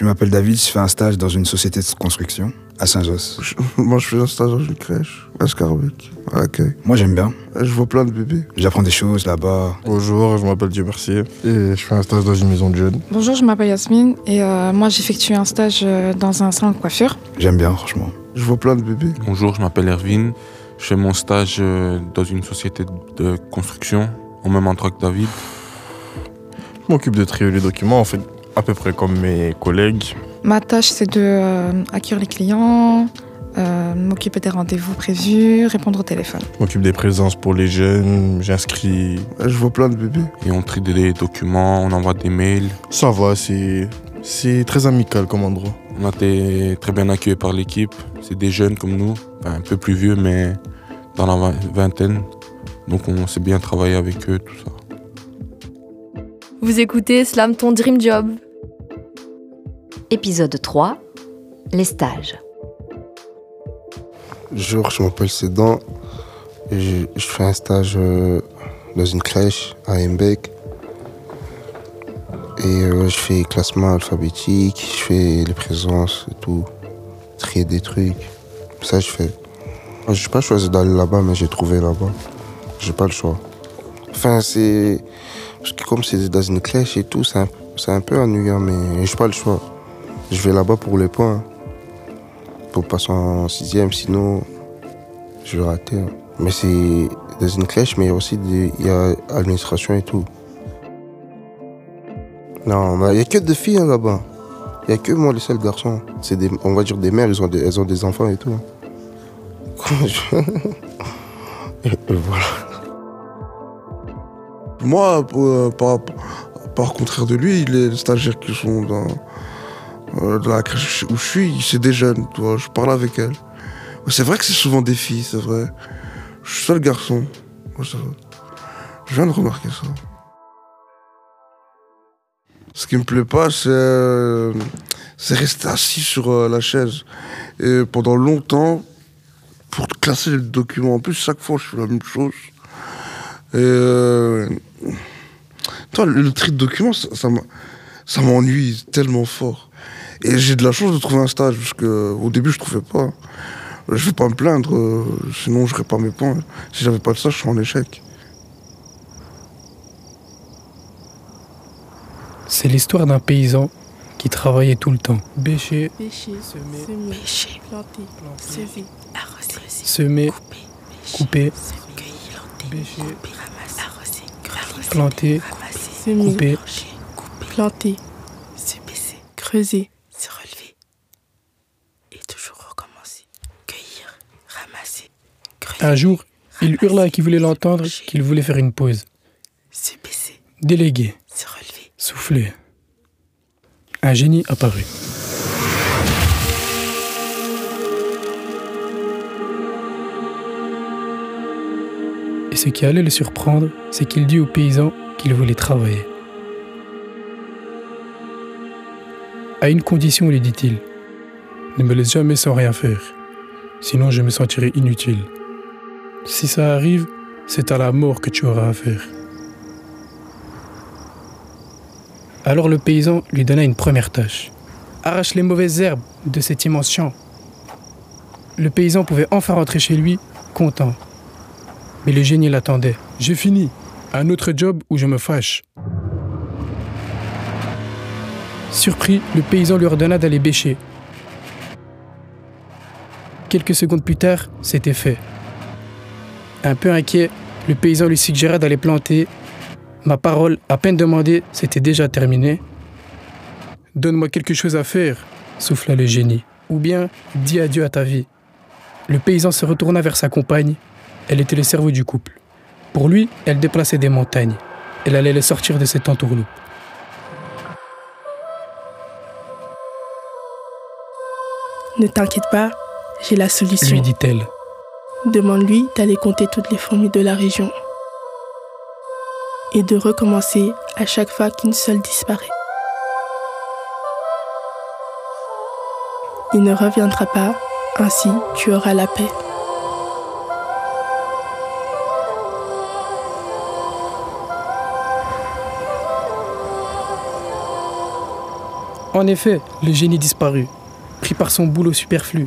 Je m'appelle David, je fais un stage dans une société de construction à Saint-Josse. Je- Moi, je fais un stage dans une crèche, à Scarbeck, à l'accueil. Moi j'aime bien, Je vois plein de bébés. j'apprends des choses là-bas. Bonjour, je m'appelle Dieu Mercier et je fais un stage dans une maison de jeunes. Bonjour, je m'appelle Yasmine et euh, moi j'effectue un stage euh, dans un salon de coiffure. J'aime bien franchement. Je vois plein de bébés. Bonjour, je m'appelle Erwin. Je fais mon stage euh, dans une société de construction, en même endroit que David. Je m'occupe de trier les documents, en fait, à peu près comme mes collègues. Ma tâche c'est de euh, accueillir les clients, euh, m'occuper des rendez-vous prévus, répondre au téléphone. Je m'occupe des présences pour les jeunes, j'inscris. Je vois plein de bébés. Et on trie des documents, on envoie des mails. Ça va, c'est, c'est très amical comme endroit. On a été très bien accueillis par l'équipe. C'est des jeunes comme nous, enfin, un peu plus vieux, mais dans la vingt- vingtaine. Donc on s'est bien travaillé avec eux, tout ça. Vous écoutez Slam ton Dream Job. Épisode 3 Les stages. Bonjour, je m'appelle Sedan. Je, je fais un stage euh, dans une crèche à Embeck. Et euh, je fais classement alphabétique, je fais les présences et tout. Trier des trucs. Ça, je fais. Je n'ai pas choisi d'aller là-bas, mais j'ai trouvé là-bas. J'ai pas le choix. Enfin, c'est. Parce que comme c'est dans une crèche et tout, c'est un, un peu ennuyant, mais j'ai pas le choix. Je vais là-bas pour les points. Pour passer en sixième, sinon je vais rater. hein. Mais c'est dans une crèche, mais aussi il y a administration et tout. Non, il n'y a que des filles hein, là-bas. Il n'y a que moi, les seuls garçons. C'est des, on va dire des mères, ont des, elles ont des enfants et tout. hein. et voilà. Moi, euh, par, par contraire de lui, les stagiaires qui sont dans, euh, dans la crèche où je suis, c'est des jeunes, tu vois, je parle avec elles. C'est vrai que c'est souvent des filles, c'est vrai. Je suis seul garçon. Je viens de remarquer ça. Ce qui me plaît pas, c'est euh, rester assis sur la chaise. Et pendant longtemps, pour classer les documents. En plus, chaque fois, je fais la même chose. Et euh, toi, le, tri de documents, ça, m'ennuie tellement fort. Et j'ai de la chance de trouver un stage, parce que au début, je trouvais pas. Je vais pas me plaindre, euh, sinon je pas mes points. Si j'avais pas de ça, je serais en échec. C'est l'histoire d'un paysan qui travaillait tout le temps. Bêcher, Pêcher, semer, semer, Pêcher, planter, semer, arroser, semer, couper, bêcher, ramasser, arroser, creuser, planter, couper, planter, se baisser, creuser, se relever et toujours recommencer. Cueillir, ramasser, creuser, Un jour, il hurla à qui voulait l'entendre qu'il voulait faire une pause. se baisser, Délégué, se relever. souffler. Un génie apparut. Ce qui allait le surprendre, c'est qu'il dit au paysan qu'il voulait travailler. À une condition, lui dit-il. Ne me laisse jamais sans rien faire, sinon je me sentirai inutile. Si ça arrive, c'est à la mort que tu auras affaire. Alors le paysan lui donna une première tâche. Arrache les mauvaises herbes de cet immense champ. Le paysan pouvait enfin rentrer chez lui, content. Mais le génie l'attendait. J'ai fini. Un autre job où je me fâche. Surpris, le paysan lui ordonna d'aller bêcher. Quelques secondes plus tard, c'était fait. Un peu inquiet, le paysan lui suggéra d'aller planter. Ma parole, à peine demandée, c'était déjà terminé. Donne-moi quelque chose à faire, souffla le génie. Ou bien, dis adieu à ta vie. Le paysan se retourna vers sa compagne. Elle était le cerveau du couple. Pour lui, elle déplaçait des montagnes. Elle allait le sortir de cette entourloupe. Ne t'inquiète pas, j'ai la solution. Lui dit-elle. Demande-lui d'aller compter toutes les fourmis de la région. Et de recommencer à chaque fois qu'une seule disparaît. Il ne reviendra pas, ainsi tu auras la paix. En effet, le génie disparut, pris par son boulot superflu.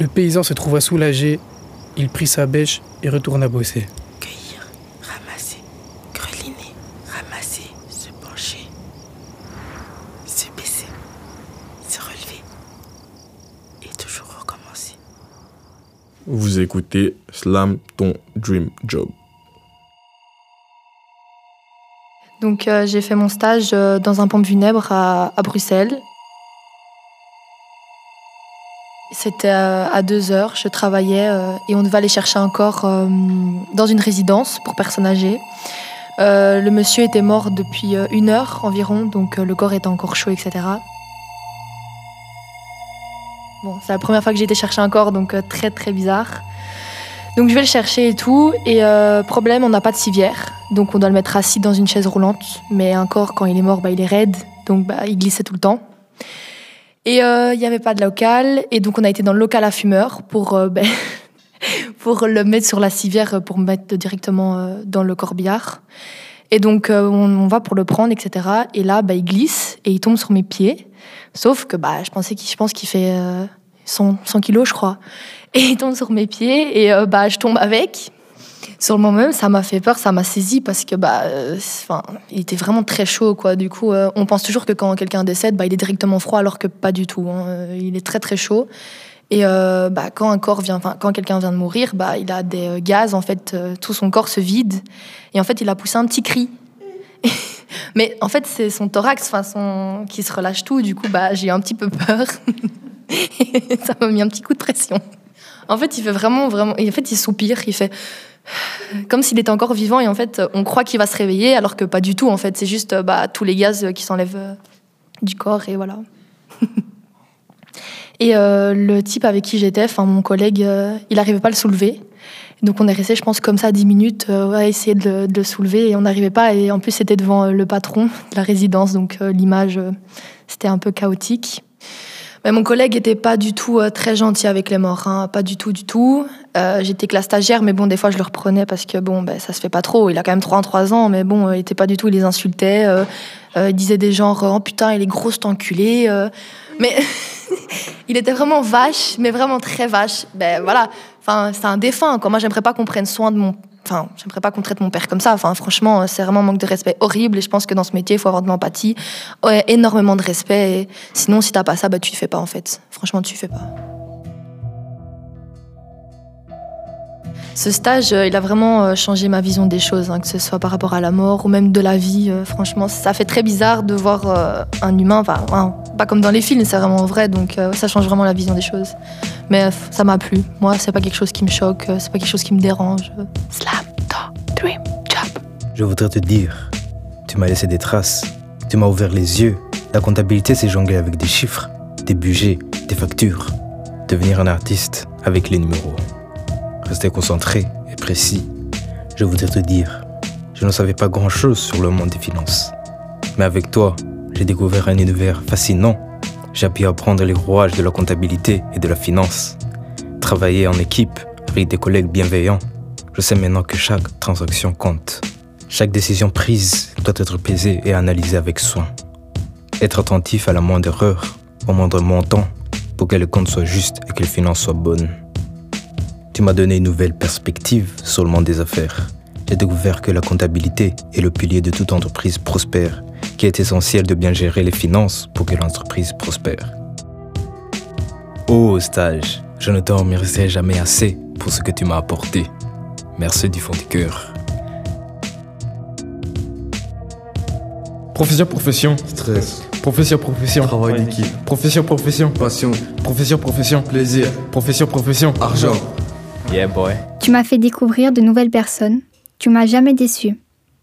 Le paysan se trouva soulagé, il prit sa bêche et retourna bosser. Cueillir, ramasser, greliner, ramasser, se pencher, se baisser, se relever et toujours recommencer. Vous écoutez Slam ton Dream Job. Donc euh, j'ai fait mon stage euh, dans un pompe funèbre à, à Bruxelles. C'était euh, à deux heures, je travaillais et on devait aller chercher un corps dans une résidence pour personnes âgées. Le monsieur était mort depuis une heure environ, donc le corps était encore chaud, etc. Bon, c'est la première fois que j'ai été chercher un corps, donc très très bizarre. Donc je vais le chercher et tout. Et euh, problème, on n'a pas de civière. Donc on doit le mettre assis dans une chaise roulante. Mais un corps, quand il est mort, bah, il est raide. Donc bah, il glissait tout le temps. Et euh, il n'y avait pas de local. Et donc on a été dans le local à fumeur pour, euh, ben, pour le mettre sur la civière pour mettre directement euh, dans le corbillard. Et donc on, on va pour le prendre, etc. Et là, bah, il glisse et il tombe sur mes pieds. Sauf que bah, je, pensais qu'il, je pense qu'il fait 100, 100 kilos, je crois. Et il tombe sur mes pieds et euh, bah, je tombe avec. Sur le moment même, ça m'a fait peur, ça m'a saisi parce que bah, euh, il était vraiment très chaud, quoi. Du coup, euh, on pense toujours que quand quelqu'un décède, bah, il est directement froid, alors que pas du tout. hein. Il est très très chaud. Et bah, quand un corps vient, quand quelqu'un vient de mourir, bah, il a des gaz, en fait, tout son corps se vide. Et en fait, il a poussé un petit cri. Mais en fait, c'est son thorax, son... qui se relâche tout. Du coup, bah, j'ai un petit peu peur. ça m'a mis un petit coup de pression. En fait, il fait vraiment, vraiment. En fait, il soupire, il fait comme s'il était encore vivant et en fait, on croit qu'il va se réveiller alors que pas du tout. En fait, c'est juste bah, tous les gaz qui s'enlèvent euh, du corps et voilà. et euh, le type avec qui j'étais, enfin mon collègue, euh, il n'arrivait pas à le soulever. Donc on est resté, je pense, comme ça 10 minutes à essayer de de le soulever et on n'arrivait pas. Et en plus, c'était devant le patron de la résidence, donc l'image, c'était un peu chaotique. Mais mon collègue était pas du tout euh, très gentil avec les morts, hein, pas du tout, du tout. Euh, J'étais que la stagiaire, mais bon, des fois je le reprenais parce que bon, ben, ça se fait pas trop. Il a quand même 33 ans, mais bon, euh, il était pas du tout, il les insultait. euh, euh, il disait des genres, oh putain, il est gros cet enculé. mais il était vraiment vache, mais vraiment très vache. Ben voilà, enfin, c'est un défunt. Quoi. Moi, j'aimerais pas qu'on prenne soin de mon. Enfin, j'aimerais pas qu'on traite mon père comme ça. Enfin, franchement, c'est vraiment un manque de respect horrible. Et je pense que dans ce métier, il faut avoir de l'empathie, énormément de respect. Sinon, si t'as pas ça, bah, tu le fais pas en fait. Franchement, tu le fais pas. Ce stage, euh, il a vraiment euh, changé ma vision des choses, hein, que ce soit par rapport à la mort ou même de la vie. euh, franchement, ça fait très bizarre de voir euh, un humain, enfin, hein, pas comme dans les films, c'est vraiment vrai, donc euh, ça change vraiment la vision des choses. Mais euh, ça m'a plu. Moi, c'est pas quelque chose qui me choque, euh, c'est pas quelque chose qui me dérange. Slam ton dream job. Je voudrais te dire, tu m'as laissé des traces, tu m'as ouvert les yeux. La comptabilité, c'est jongler avec des chiffres, des budgets, des factures. Devenir un artiste avec les numéros. Rester concentré et précis. Je voudrais te dire, je ne savais pas grand-chose sur le monde des finances. Mais avec toi, j'ai découvert un univers fascinant. J'ai pu apprendre les rouages de la comptabilité et de la finance. Travailler en équipe avec des collègues bienveillants. Je sais maintenant que chaque transaction compte. Chaque décision prise doit être pesée et analysée avec soin. Être attentif à la moindre erreur, au moindre montant, pour que le compte soit juste et que les finances soient bonnes. Tu m'as donné une nouvelle perspective sur le monde des affaires. J'ai découvert que la comptabilité est le pilier de toute entreprise prospère, qu'il est essentiel de bien gérer les finances pour que l'entreprise prospère. Oh stage, je ne t'en remercierai jamais assez pour ce que tu m'as apporté. Merci du fond du cœur. Profession, profession. Stress. Profession, profession. Travail d'équipe. Profession, profession. Passion. Profession, profession. Plaisir. Profession, profession. Argent. Yeah boy. Tu m'as fait découvrir de nouvelles personnes. Tu m'as jamais déçu.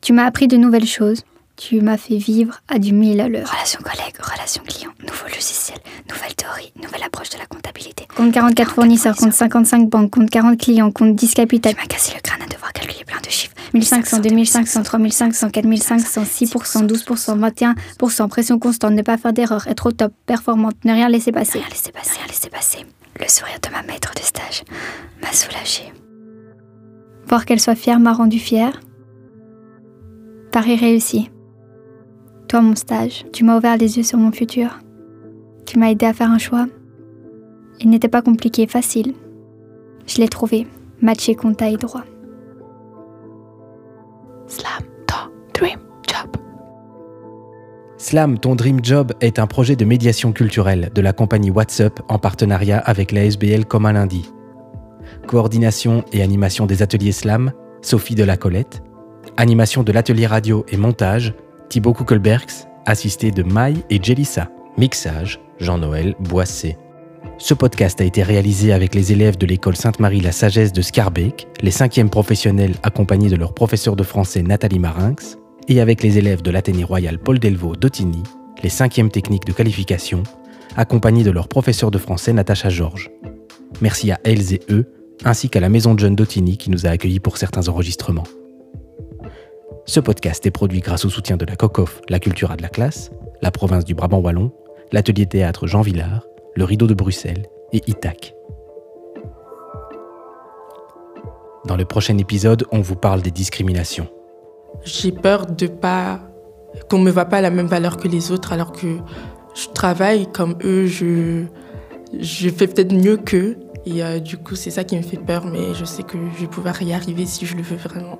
Tu m'as appris de nouvelles choses. Tu m'as fait vivre à du mille à l'heure. Relations collègues, relations clients, nouveau logiciel, nouvelle théorie, nouvelle approche de la comptabilité. Compte 44 fournisseurs, compte 55 banques, compte 40 clients, compte 10 capital. Tu m'as cassé le crâne à devoir calculer plein de chiffres. 1500, 2500, 3500, 4500, 6%, 12%, 21%, pression constante, ne pas faire d'erreur, être au top, performante, ne rien laisser passer. Rien laisser passer, rien laisser passer. Le sourire de ma maître de stage m'a soulagée. Voir qu'elle soit fière m'a rendu fière. Paris réussi. toi, mon stage, tu m'as ouvert les yeux sur mon futur. Tu m'as aidé à faire un choix. Il n'était pas compliqué, facile. Je l'ai trouvé, matché qu'on taille droit. Slam, ta, dream. Slam, ton dream job est un projet de médiation culturelle de la compagnie WhatsApp en partenariat avec la SBL comme un lundi. Coordination et animation des ateliers Slam, Sophie de la Colette. Animation de l'atelier radio et montage, Thibaut Kuckelbergs, assisté de Maï et Jelissa. Mixage, Jean-Noël Boissé. Ce podcast a été réalisé avec les élèves de l'école Sainte-Marie La Sagesse de Scarbeck, les cinquièmes professionnels accompagnés de leur professeur de français Nathalie Marinx, et avec les élèves de l'Athénée Royal Paul Delvaux d'Otigny, les cinquièmes techniques de qualification, accompagnés de leur professeur de français Natacha Georges. Merci à elles et eux, ainsi qu'à la Maison de Jeunes d'Otigny qui nous a accueillis pour certains enregistrements. Ce podcast est produit grâce au soutien de la COCOF, la Cultura de la classe, la province du Brabant Wallon, l'atelier théâtre Jean Villard, le Rideau de Bruxelles et ITAC. Dans le prochain épisode, on vous parle des discriminations. J'ai peur de pas qu'on me voit pas à la même valeur que les autres alors que je travaille comme eux, je fais peut-être mieux qu'eux et euh, du coup c'est ça qui me fait peur mais je sais que je vais pouvoir y arriver si je le veux vraiment.